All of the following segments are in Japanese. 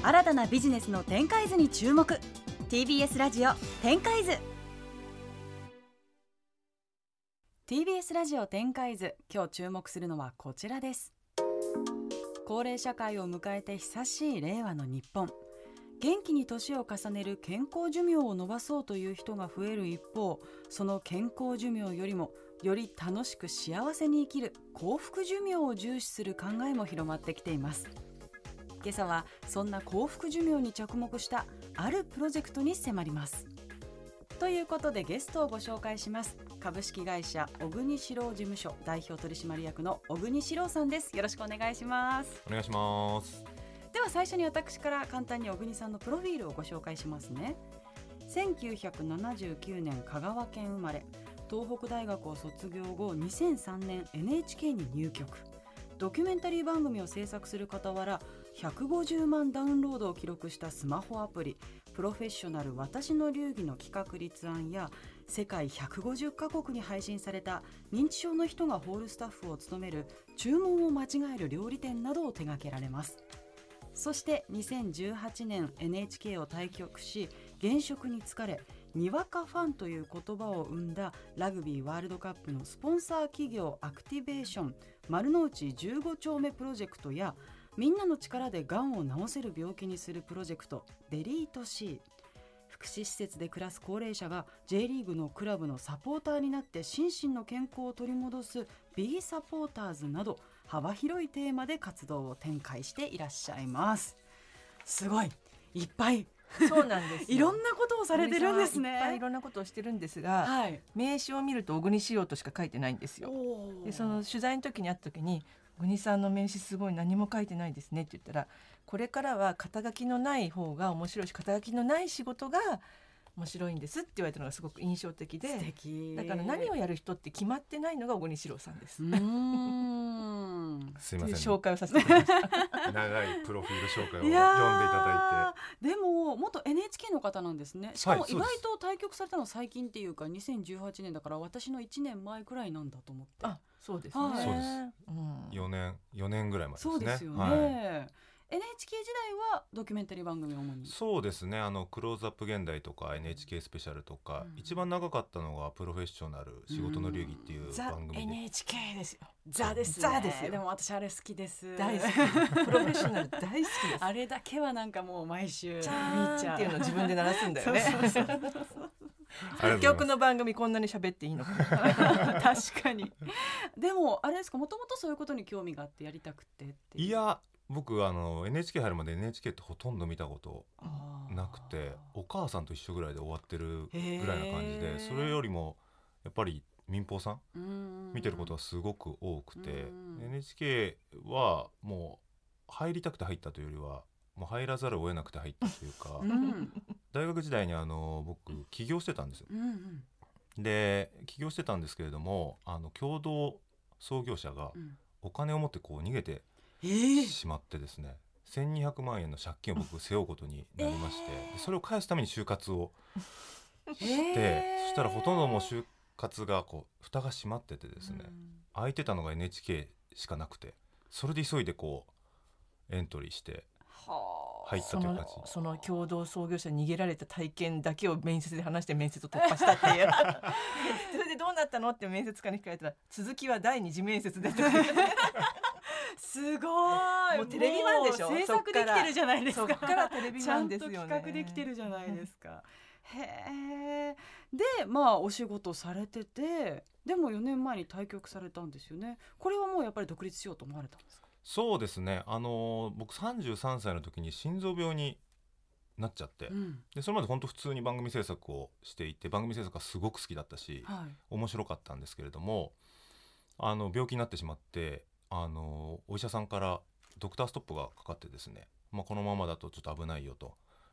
新たなビジネスの展開図に注目。TBS ラジオ展開図。TBS ラジオ展開図。今日注目するのはこちらです。高齢社会を迎えて久しい令和の日本。元気に年を重ねる健康寿命を延ばそうという人が増える一方その健康寿命よりもより楽しく幸せに生きる幸福寿命を重視する考えも広まってきています。今朝はそんな幸福寿命に着目したあるプロジェクトに迫ります。ということでゲストをご紹介します。株式会社小国史郎事務所代表取締役の小国史郎さんです。よろしくお願いします。お願いします。では最初に私から簡単に小国さんのプロフィールをご紹介しますね。1979年香川県生まれ東北大学を卒業後2003年 NHK に入局。ドキュメンタリー番組を制作する傍ら150万ダウンロードを記録したスマホアプリプロフェッショナル私の流儀の企画立案や世界150カ国に配信された認知症の人がホールスタッフを務める注文を間違える料理店などを手掛けられます。そして2018年 NHK を退局し現職に疲れにわかファンという言葉を生んだラグビーワールドカップのスポンサー企業アクティベーション丸の内15丁目プロジェクトやみんなの力でがんを治せる病気にするプロジェクトデリート C 福祉施設で暮らす高齢者が J リーグのクラブのサポーターになって心身の健康を取り戻す B サポーターズなど幅広いテーマで活動を展開していらっしゃいます。すごい。いっぱい。そうなんです いろんなことをされてるんですね。いっぱいいろんなことをしてるんですが、はい、名刺を見ると小国仕様としか書いてないんですよ。でその取材の時に会った時に小国さんの名刺すごい何も書いてないですねって言ったらこれからは肩書きのない方が面白いし肩書きのない仕事が面白いんですって言われたのがすごく印象的で素敵。だから何をやる人って決まってないのが小国史郎さんです。うーんすいません、ね、紹介をさせていただきました。長いプロフィール紹介を読んでいいやたーでも元 NHK の方なんですね。しかも意はいそうです。外と対局されたのは最近っていうか2018年だから私の1年前くらいなんだと思って。あ、そうですね。はいそうです。うんいて4年4年ぐらい前ですね。そうですよね、はい。NHK 時代はドキュメンタリー番組を主に。そうですね。あのクローズアップ現代とか NHK スペシャルとか、うん。一番長かったのがプロフェッショナル仕事の流儀っていうザ番組で、NHK ですよ。ザです、ね、ザですよ。でも私あれ好きです。大好き。プロフェッショナル大好きです。あれだけはなんかもう毎週チ見ャーンっていうのを自分で鳴らすんだよね。そうそうそうありがとうござい曲の番組こんなに喋っていいのか。な。確かに。でもあれですかもともとそういうことに興味があってやりたくてっていや僕あの NHK 入るまで NHK ってほとんど見たことなくてお母さんと一緒ぐらいで終わってるぐらいな感じでそれよりもやっぱり民放さん見てることがすごく多くてうん NHK はもう入りたくて入ったというよりはもう入らざるを得なくて入ったというかうん。大学時代にあの僕起業してたんですよ。うんうん。で起業してたんですけれどもあの共同創業者がうん。お金を持ってこう逃げてええしまってですね1200万円の借金を僕背負うことに なりまして、でそれを返すために就活をして、そしたらほとんどもう就活がこう蓋が閉まっててですね、空いてたのが NHK しかなくてそれで急いでこうエントリーしてはあ入ったそのという感じその共同創業者に逃げられた体験だけを面接で話して面接を突破したっていう それでどうなったのって面接官に聞かれたら続きは第二次面接で すごいもうテレビマンでしょ制作できてるじゃないですかそっからテレビちゃんとマンですよね企画できてるじゃないですか。へえ。でまあお仕事されててでも4年前に退局されたんですよね。これはもうやっぱり独立しようと思われたんですか？そうですねあの僕33歳の時に心臓病になっちゃって、うんでそれまで本当普通に番組制作をしていて番組制作がすごく好きだったし、はい。面白かったんですけれどもあの病気になってしまってあのお医者さんからドクターストップがかかってですね、まあ、このままだとちょっと危ないよと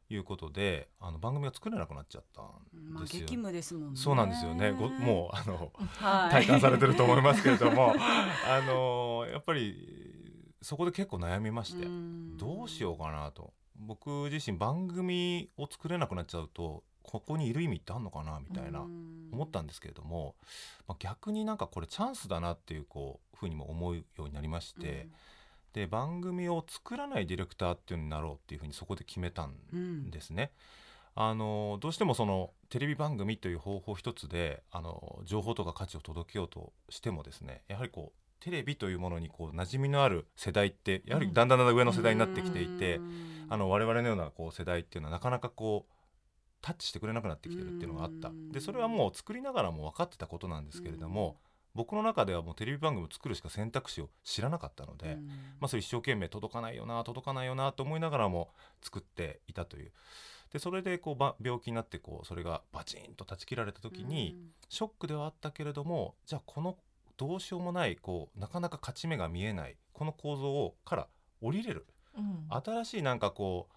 いうことであの番組が作れなくなっちゃったまあんですよ。激務ですもんね。そうなんですよねごもうあのう、はい、体感されてると思いますけれども あのやっぱりそこで結構悩みましてどうしようかなと。僕自身番組を作れなくなっちゃうとここにいる意味ってあんのかなみたいな思ったんですけれども、まあ、逆になんかこれチャンスだなっていうこうふうにも思うようになりまして、で番組を作らないディレクターっていうのになろうっていうふうにそこで決めたんですね。あのどうしてもそのテレビ番組という方法一つであの情報とか価値を届けようとしてもですねやはりこうテレビというものにこう馴染みのある世代ってやはりだんだんだんだん上の世代になってきていて、あの我々のようなこう世代っていうのはなかなかこうタッチしてくれなくなってきてるっていうのがあった。でそれはもう作りながらも分かってたことなんですけれども僕の中ではもうテレビ番組を作るしか選択肢を知らなかったので、まあ、それ一生懸命届かないよな届かないよなと思いながらも作っていたという。でそれでこう病気になってこうそれがバチンと断ち切られた時に、ショックではあったけれどもじゃあこのどうしようもないこうなかなか勝ち目が見えないこの構造をから降りれる、うん、新しいなんかこう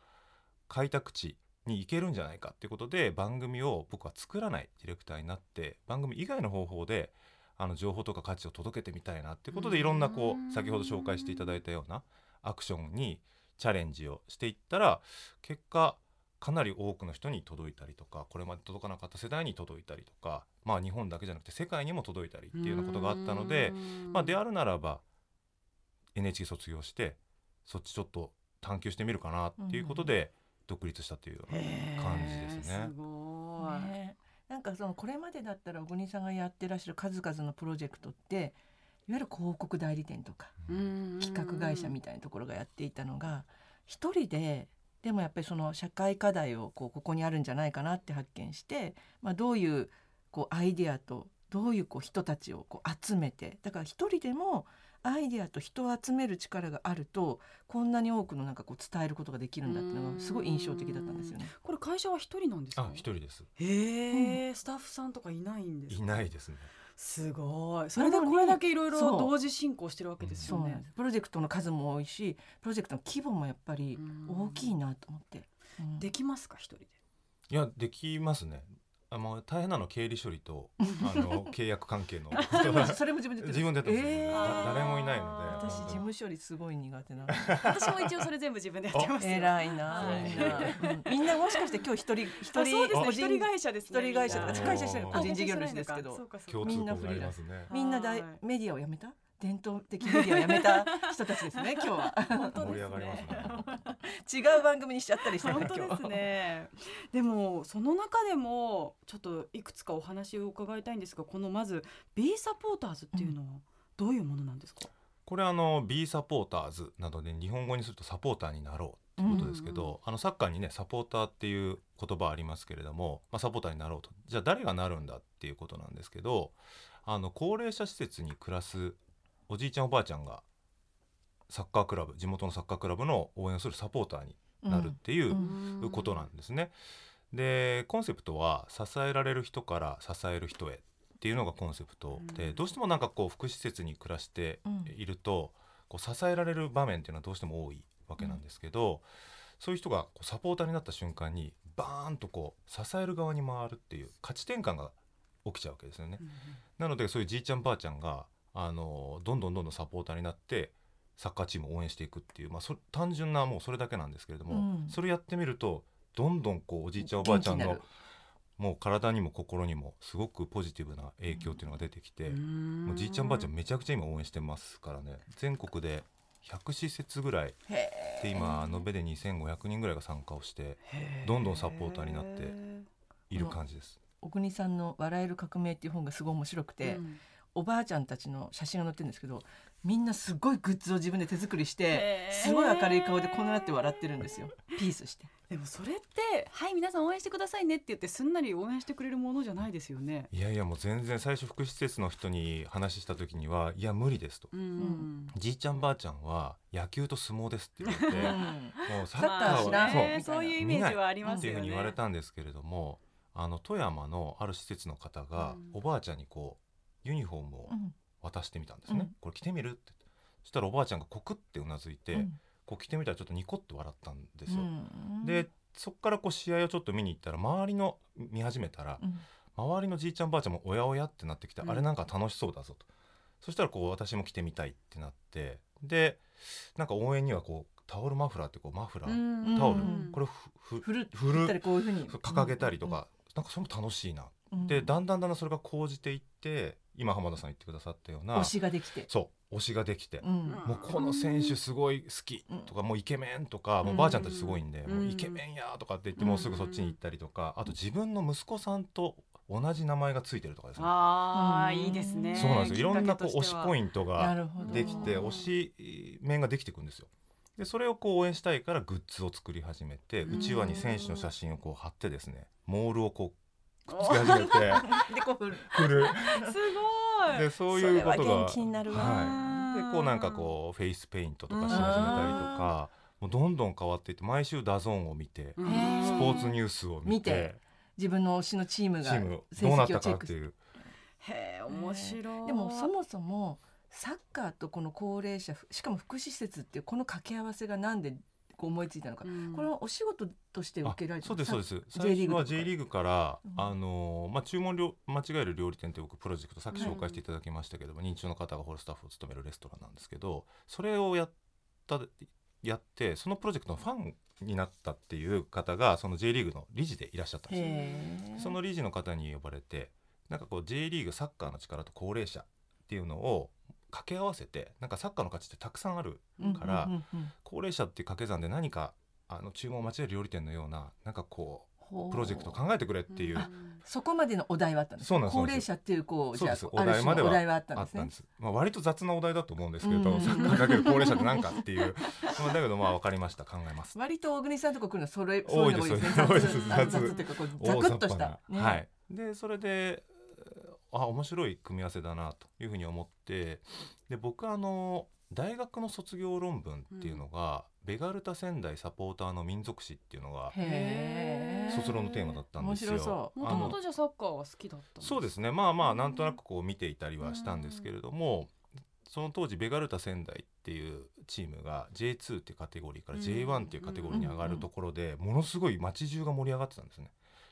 開拓地に行けるんじゃないかっていうことで番組を僕は作らないディレクターになって番組以外の方法であの情報とか価値を届けてみたいなっていうことでいろんなこう先ほど紹介していただいたようなアクションにチャレンジをしていったら結果かなり多くの人に届いたりとかこれまで届かなかった世代に届いたりとかまあ日本だけじゃなくて世界にも届いたりっていうようなことがあったのでまあであるならば NHK 卒業してそっちちょっと探求してみるかなっていうことで独立したというような感じですね。すごい、ね、なんかそのこれまでだったら小国さんがやってらっしゃる数々のプロジェクトっていわゆる広告代理店とか企画会社みたいなところがやっていたのが一人ででもやっぱりその社会課題をこうここにあるんじゃないかなって発見して、まあ、どういうこうアイデアとどういうこう人たちをこう集めてだから一人でもアイデアと人を集める力があるとこんなに多くのなんかこう伝えることができるんだっていうのがすごい印象的だったんですよね。これ会社は一人なんですか？一人です。へえ、うん、スタッフさんとかいないんですいないですね。すごい。それでこれだけいろいろ同時進行してるわけですよね、プロジェクトの数も多いしプロジェクトの規模もやっぱり大きいなと思って、できますか一人で？いやできますねあの大変なの経理処理と あの契約関係の。それも自分で自分でやってます、えー、誰もいないので。私事務処理すごい苦手な私も一応それ全部自分でやってます偉いな。みんなもしかして今日一人一人一人会社です一人会社会社してる個人事業主ですけど。みんなフリーランスみんな大メディアを辞めた？伝統的メディアをやめた人たちですね 今日は。盛り上がりますね。違う番組にしちゃったりして本当ですね。でもその中でもちょっといくつかお話を伺いたいんですがこのまず B サポーターズっていうのはどういうものなんですか、うん、これあの B サポーターズなどで日本語にするとサポーターになろうってことですけど、うんうん、あのサッカーにねサポーターっていう言葉ありますけれども、まあ、サポーターになろうと。じゃあ誰がなるんだっていうことなんですけどあの高齢者施設に暮らすおじいちゃんおばあちゃんがサッカークラブ地元のサッカークラブの応援をするサポーターになるっていうことなんですね。でコンセプトは支えられる人から支える人へっていうのがコンセプトで、どうしてもなんかこう福祉施設に暮らしていると、こう支えられる場面っていうのはどうしても多いわけなんですけど、そういう人がこうサポーターになった瞬間にバーンとこう支える側に回るっていう価値転換が起きちゃうわけですよね。なのでそういうじいちゃんばあちゃんがあのどんどんどんどんサポーターになってサッカーチームを応援していくっていう、まあ、そ単純なもうそれだけなんですけれども、うん、それやってみるとどんどんこうおじいちゃんおばあちゃんのもう体にも心にもすごくポジティブな影響っていうのが出てきて、もうじいちゃんばあちゃんめちゃくちゃ今応援してますからね。全国で100施設ぐらいで今延べで2500人ぐらいが参加をしてどんどんサポーターになっている感じです。小国さんの「笑える革命」っていう本がすごい面白くて、うん、おばあちゃんたちの写真が載ってるんですけどみんなすごいグッズを自分で手作りしてすごい明るい顔でこうなって笑ってるんですよ。ピースして。でもそれって「はい皆さん応援してくださいね」って言ってすんなり応援してくれるものじゃないですよね。いやいやもう全然最初福祉施設の人に話した時には「いや無理です」と、うん、じいちゃんばあちゃんは野球と相撲です」って言われて、もうサッカーは、ね、そういうイメージはありますよね。っていうふうに言われたんですけれどもあの富山のある施設の方がおばあちゃんにこうユニフォームを渡してみたんですね、うん、これ着てみるって。そしたらおばあちゃんがコクってうなずいて、うん、こう着てみたらちょっとニコって笑ったんですよ、うん、でそこからこう試合をちょっと見に行ったら周りの見始めたら、周りのじいちゃんばあちゃんもおやおやってなってきて、あれなんか楽しそうだぞと。そしたらこう私も着てみたいってなってでなんか応援にはこうタオルマフラーってこうマフラー、タオルこれふふる振るこういうふうに。掲げたりとか、なんかそれも楽しいな。でだんだんだんだんそれが講じていって今浜田さん言ってくださったような。推しができて。そう推しができて、うん。もうこの選手すごい好きとか、もうイケメンとか、もうばあちゃんたちすごいんで、うん。もうイケメンやとかって言ってもうすぐそっちに行ったりとか、あと自分の息子さんと同じ名前がついてるとかですね。ああ、うん。いいですね。そうなんですよ。いろんなこう推しポンイントながるほど。できて推し面ができていくんですよ。でそれをこう応援したいからグッズを作り始めてうん。うちわに選手の写真をこう貼ってですねモールをこうくっつけ始めて でこう振る。くる。すごい。でそういうことがそれは元気になるわ。はい、でこうなんかこうフェイスペイントとかし始めたりとかもうどんどん変わっていって毎週 DAZN を見てスポーツニュースを見見てて自分の推しのチームがチーム成どうなったかっていう。へえ、面白い。でもそもそもサッカーとこの高齢者しかも福祉施設っていうこの掛け合わせがなんでこう思いついたのか、うん。これはお仕事として受けられてそうですそうです。さ最初は J リーグから、うん。あのーまあ、注文料間違える料理店って僕プロジェクトさっき紹介していただきましたけども、認知症の方がホールスタッフを務めるレストランなんですけどそれをやったやってそのプロジェクトのファンになったっていう方がその J リーグの理事でいらっしゃったんですよ。その理事の方に呼ばれてなんかこう J リーグサッカーの力と高齢者っていうのを掛け合わせてなんかサッカーの価値ってたくさんあるからうんうんうん。うん高齢者っていう掛け算で何かあの注文を間違える料理店のようななんかこほう。うプロジェクトを考えてくれっていう、そこまでのお題はあったんです高齢者っていうこうじゃあお題まではあったんですね。あったんです、まあ、割と雑なお題だと思うんですけど、うんサッカーかける高齢者って何かっていう。まあだけどまあ分かりました。考えます。割と大国さんとこ来るのそれ多いですね。多いです 雑雑っていうかこうザクッとした、ね。はい。でそれであ面白い組み合わせだなというふうに思ってで僕あの大学の卒業論文っていうのが、ベガルタ仙台サポーターの民族史っていうのが卒論のテーマだったんですよ。面白そう。もともとじゃあサッカーは好きだったんそうですね。まあまあなんとなくこう見ていたりはしたんですけれども、その当時ベガルタ仙台っていうチームが J2 っていうカテゴリーから J1 っていうカテゴリーに上がるところでものすごい街中が盛り上がってたんですね。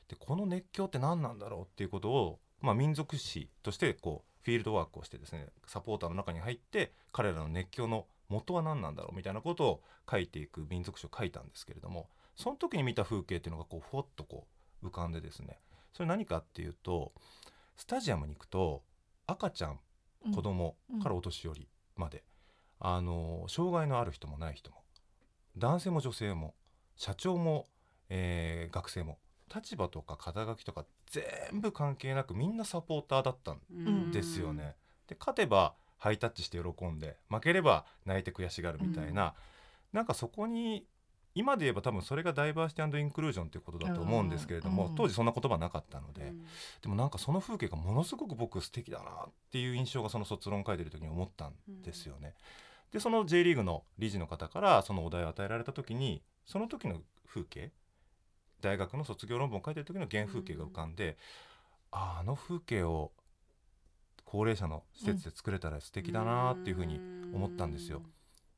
でこの熱狂って何なんだろうっていうことを、まあ、民族史としてこうフィールドワークをしてですねサポーターの中に入って彼らの熱狂の元は何なんだろうみたいなことを書いていく民族史を書いたんですけれどもその時に見た風景っていうのがこうふわっとこう浮かんでですねそれ何かっていうとスタジアムに行くと赤ちゃん子供からお年寄りまで、あの障害のある人もない人も男性も女性も社長も、えー学生も立場とか肩書きとか全部関係なくみんなサポーターだったんん。ですよね。で勝てばハイタッチして喜んで負ければ泣いて悔しがるみたいな、なんかそこに今で言えば多分それがダイバーシティインクルージョンということだと思うんですけれども、うん。当時そんな言葉なかったので、でもなんかその風景がものすごく僕素敵だなっていう印象がその卒論を書いてる時に思ったんですよね。でその J リーグの理事の方からそのお題を与えられた時にその時の風景大学の卒業論文を書いてる時の原風景が浮かんで、あああの風景を高齢者の施設で作れたら素敵だなっていうふうに思ったんですよ。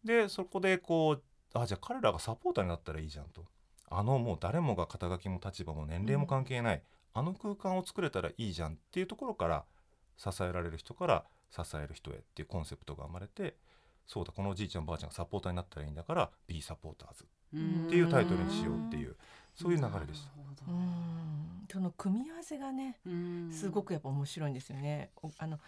でそこでこうあじゃあ彼らがサポーターになったらいいじゃんと。あのもう誰もが肩書きも立場も年齢も関係ない、あの空間を作れたらいいじゃんっていうところから支えられる人から支える人へっていうコンセプトが生まれてそうだこのおじいちゃんばあちゃんがサポーターになったらいいんだから B サポーターズっていうタイトルにしようっていうそういう流れでした。うんその組み合わせがねすごくやっぱ面白いんですよね。おあの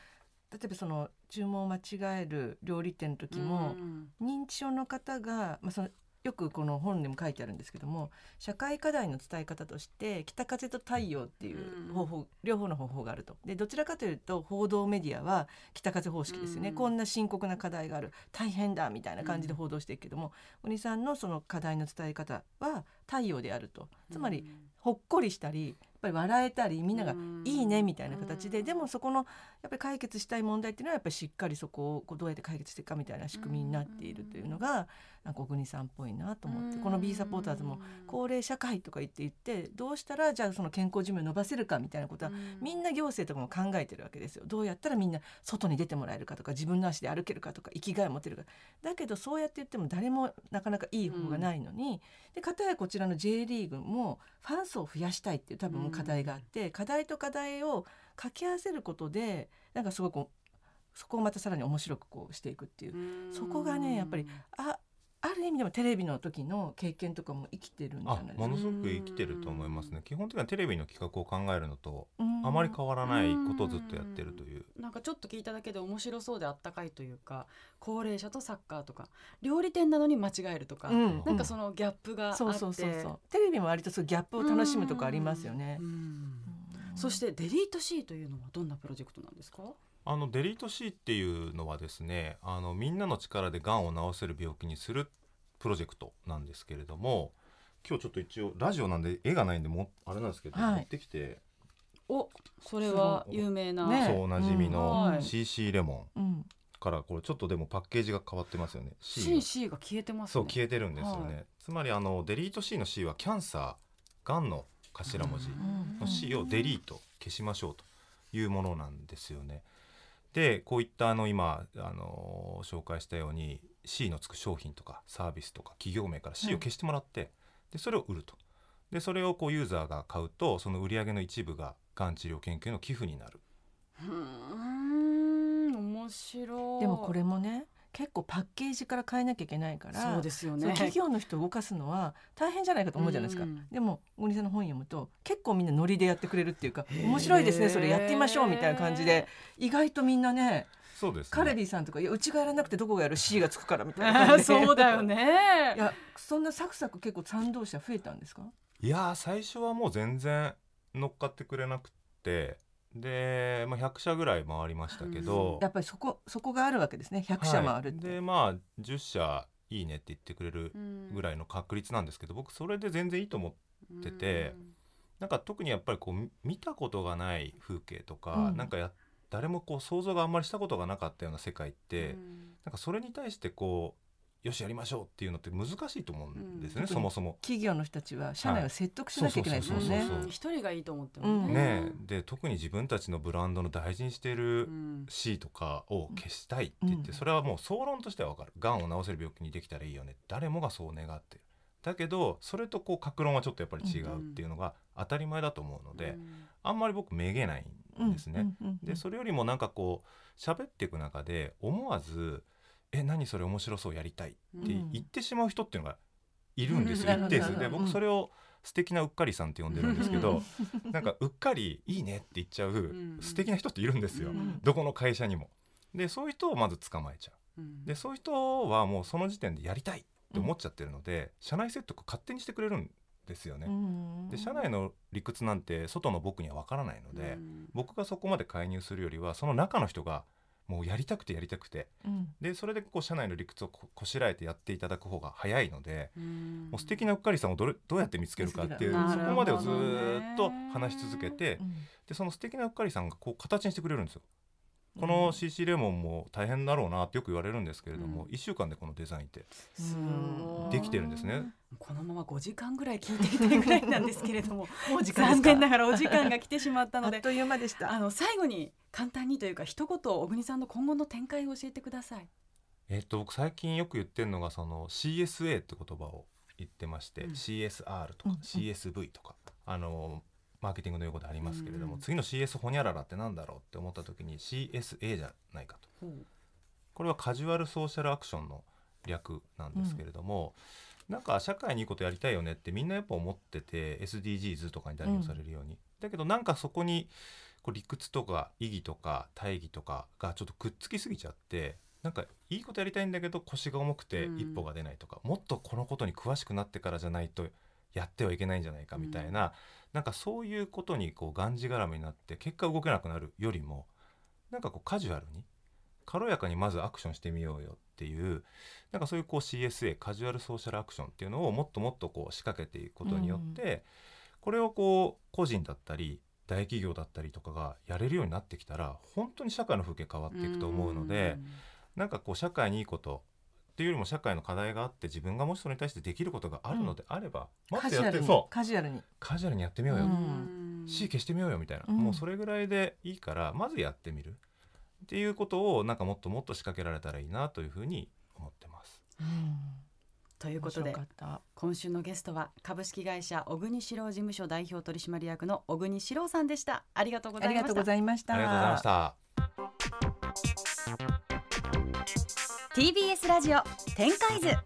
例えばその注文を間違える料理店の時も、認知症の方が、まあ、そのよくこの本でも書いてあるんですけども社会課題の伝え方として北風と太陽っていう方法、両方の方法があると。でどちらかというと報道メディアは北風方式ですよね、うん。こんな深刻な課題がある。大変だみたいな感じで報道していくけども、お兄さんのその課題の伝え方は太陽であると。つまりほっこりしたりやっぱり笑えたりみんながいいねみたいな形で、でもそこのやっぱり解決したい問題っていうのはやっぱりしっかりそこをこうどうやって解決していくかみたいな仕組みになっているというのがなんか小国さんっぽいなと思ってこの B サポーターズも高齢社会とか言って言ってどうしたらじゃあその健康寿命を伸ばせるかみたいなことはみんな行政とかも考えてるわけですよ。どうやったらみんな外に出てもらえるかとか自分の足で歩けるかとか生きがいを持てるか。だけどそうやって言っても誰もなかなかいい方法がないのに、で片やこちらの J リーグもファン層を増やしたいっていう多分課題があって、課題と課題を掛け合わせることでなんかすごくそこをまたさらに面白くこうしていくっていう。そこがねやっぱりあある意味でもテレビの時の経験とかも生きてるんじゃあないですか。ものすごく生きてると思いますね。基本的にはテレビの企画を考えるのとうんあまり変わらないことをずっとやってるという。なんかちょっと聞いただけで面白そうであったかいというか高齢者とサッカーとか料理店なのに間違えるとか、うん。なんかそのギャップがあって、そうそうそうそう。テレビも割とそうギャップを楽しむとこありますよね。そしてデリート C というのはどんなプロジェクトなんですか？あのデリート C っていうのはですねあのみんなの力でがんを治せる病気にするプロジェクトなんですけれども今日ちょっと一応ラジオなんで絵がないんでもあれなんですけど、はい。持ってきて。おそれは有名な、ねそうおなじみうん。のはい。CC レモンうん。からこれちょっとでもパッケージが変わってますよね。C が。C, C が消えてますね。そう消えてるんですよね、はい。つまりあのデリート C の C はキャンサーがんの頭文字うんの C をデリート消しましょうというものなんですよね。でこういったあの今あの紹介したように C のつく商品とかサービスとか企業名から C を消してもらって、でそれを売ると。でそれをこうユーザーが買うとその売り上げの一部ががん治療研究の寄付になる。うーん面白い。でもこれもね結構パッケージから変えなきゃいけないからそうですよね。企業の人を動かすのは大変じゃないかと思うじゃないですか、うん。でも小栗さんの本読むと結構みんなノリでやってくれるっていうか面白いですねそれやってみましょうみたいな感じで意外とみんなねそうです、ね、カレリーさんとかいやうちがやらなくてどこがやる C がつくからみたいな感じで。そうだよね。いやそんなサクサク結構賛同者増えたんですか？いやー最初はもう全然乗っかってくれなくてで、まあ、100社ぐらい回りましたけど、やっぱりそこそこがあるわけですね。100社回るって、はい。でまあ10社いいねって言ってくれるぐらいいの確率なんですけど僕それで全然いいと思うててなんか特にやっぱりこうみ見たことがない風景とか、うん。なんかや誰もこう想像があんまりしたことがなかったような世界って、なんかそれに対してこうよしやりましょうっていうのって難しいと思うんですよね、うん。そもそも。企業の人たちは社内を説得しなきゃいけないですもんね。そうそうそう一人がいいと思ってもうんねえ。で特に自分たちのブランドの大事にしているうん C とかを消したいって言って、うん。それはもう総論としては分かる。がんを治せる病気にできたらいいよね。誰もがそう願ってる。だけどそれとこう格論はちょっとやっぱり違うっていうのが当たり前だと思うので、あんまり僕めげないんですね。うんうんうん。でそれよりもなんかこう喋っていく中で思わず「え何それ面白そうやりたい」って言ってしまう人っていうのがいるんですよ、うん。一定数で。僕それを素敵なうっかりさんって呼んでるんですけど なんかうっかりいいねって言っちゃうん。素敵な人っているんですよ、うん。どこの会社にも。でそういう人をまず捕まえちゃう。うん。でそういう人はもうその時点でやりたいって思っちゃってるので、社内説得勝手にしてくれるんですよね。うん。で社内の理屈なんて外の僕には分からないので、うん。僕がそこまで介入するよりはその中の人がもうやりたくてやりたくて。うん。でそれでこう社内の理屈をここしらえてやっていただく方が早いので、うん。もう素敵なうっかりさんをどれどうやって見つけるかっていうなそこまでをずーっと話し続けてうん。でその素敵なうっかりさんがこう形にしてくれるんですよ。この CC レモンも大変だろうなってよく言われるんですけれども、うん。1週間でこのデザインってできてるんですね。このまま5時間ぐらい聞いていたいぐらいなんですけれども もう時間残念ながらお時間が来てしまったのであっという間でした。あの最後に簡単にというか一言小国さんの今後の展開を教えてください。えっと僕最近よく言ってるのがその CSA って言葉を言ってまして、うん。CSR とかうん。うん。CSV とか、あのマーケティングの用語でありますけれども、うん次の CS ホニャララってなんだろうって思った時に CSA じゃないかと。これはカジュアルソーシャルアクションの略なんですけれども、なんか社会にいいことやりたいよねってみんなやっぱ思ってて SDGs とかに代表されるように、だけどなんかそこにこう理屈とか意義とか大義とかがちょっとくっつきすぎちゃってなんかいいことやりたいんだけど腰が重くてうん。一歩が出ないとか、もっとこのことに詳しくなってからじゃないとやってはいけないんじゃないかみたいな、なんかそういうことにこうがんじがらめになって結果動けなくなるよりもなんかこうカジュアルに軽やかにまずアクションしてみようよっていうなんかそういうこう CSA カジュアルソーシャルアクションっていうのをもっともっとこう仕掛けていくことによって、これをこう個人だったり大企業だったりとかがやれるようになってきたら本当に社会の風景変わっていくと思うので、なんかこう社会にいいことっていうよりも社会の課題があって自分がもしそれに対してできることがあるのであれば、もっとカジュアルに。やってそう。カジュアルに。カジュアルにやってみようよ、ううん。ん C 消してみようよみたいな、うん。もうそれぐらいでいいからまずやってみる。っていうことをなんかもっともっと仕掛けられたらいいなというふうに思ってます。ということで今週のゲストは株式会社小国史郎事務所代表取締役の小国史郎さんでした。ありがとうございました。ありがとうございました。ありがとうございました TBS ラジオ展開図